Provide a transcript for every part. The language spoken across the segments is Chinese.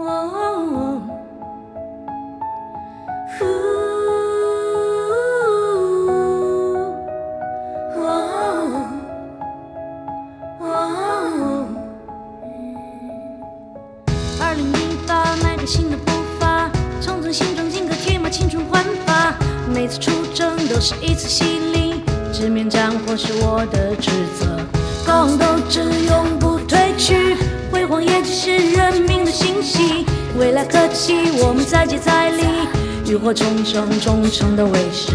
哦，呼，哦，哦，二零一八迈开新的步伐，重整行装金戈铁马，青春焕发。每次出征都是一次洗礼，直面战火是我的职责，高昂斗志永不退去，辉煌业绩是人民的心声。未来可期，我们再接再厉，浴火重生，忠诚的卫士。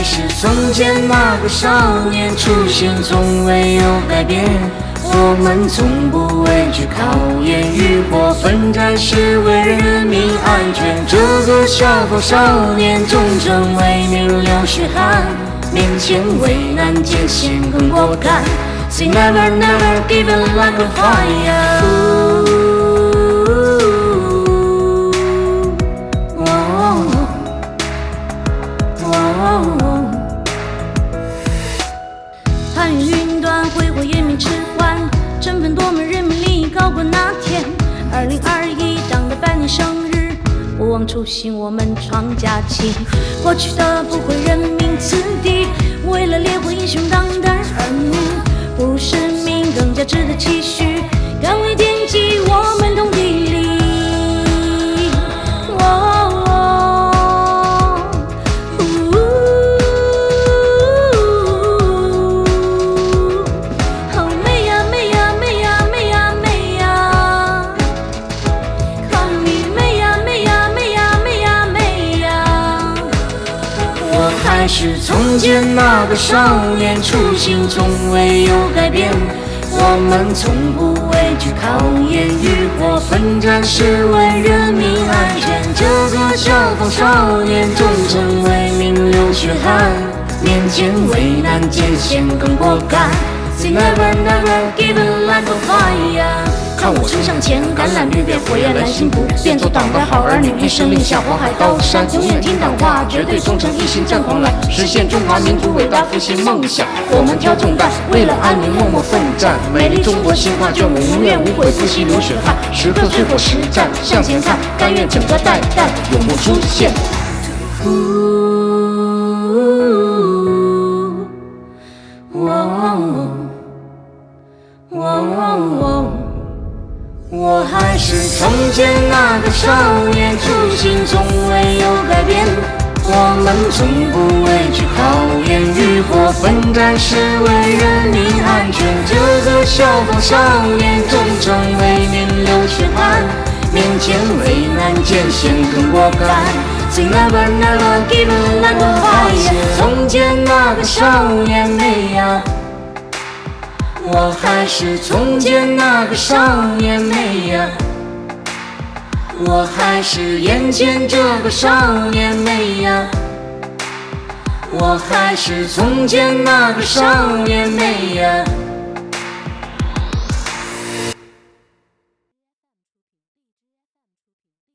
还是从前那个少年，初心从未有改变。我们从不畏惧考验，浴火奋战是为人民安全。这个消防少年，忠诚为民流血汗，面前危难艰险更果敢。Say never never give up like a fire。也没吃完，振奋夺秒，人民利益高过那天。二零二一，党的百年生日，不忘初心，我们创佳绩。过去的不会人民此地，为了烈火英雄当的儿是从前那个少年，初心从未有改变。我们从不畏惧考验，浴火奋战是为人民安全。这个消防少年，忠诚为民流血汗，面前危难艰险更果敢。Say never never give it like a fire。看我冲向前，橄榄绿变火焰，蓝心不变，做党的好儿女，一生立下黄海高山，永远听党话，绝对忠诚，一心战狂澜，实现中华民族伟大复兴梦想。我们挑重担，为了安宁默默奋战，美丽中国新画卷，我无怨无悔，不惜流血汗，时刻最后实战，向前看，甘愿整个代代永不出现。还是从前那个少年，初心从未有改变。我们从不畏惧考验，浴火奋战是为人民安全。这个消防少年，忠诚为民流血汗，面前危难艰险更果敢。Say never never give it like a fire。从前那个少年美呀。我还是从前那个少年美呀，我还是眼前这个少年美呀，我还是从前那个少年美呀。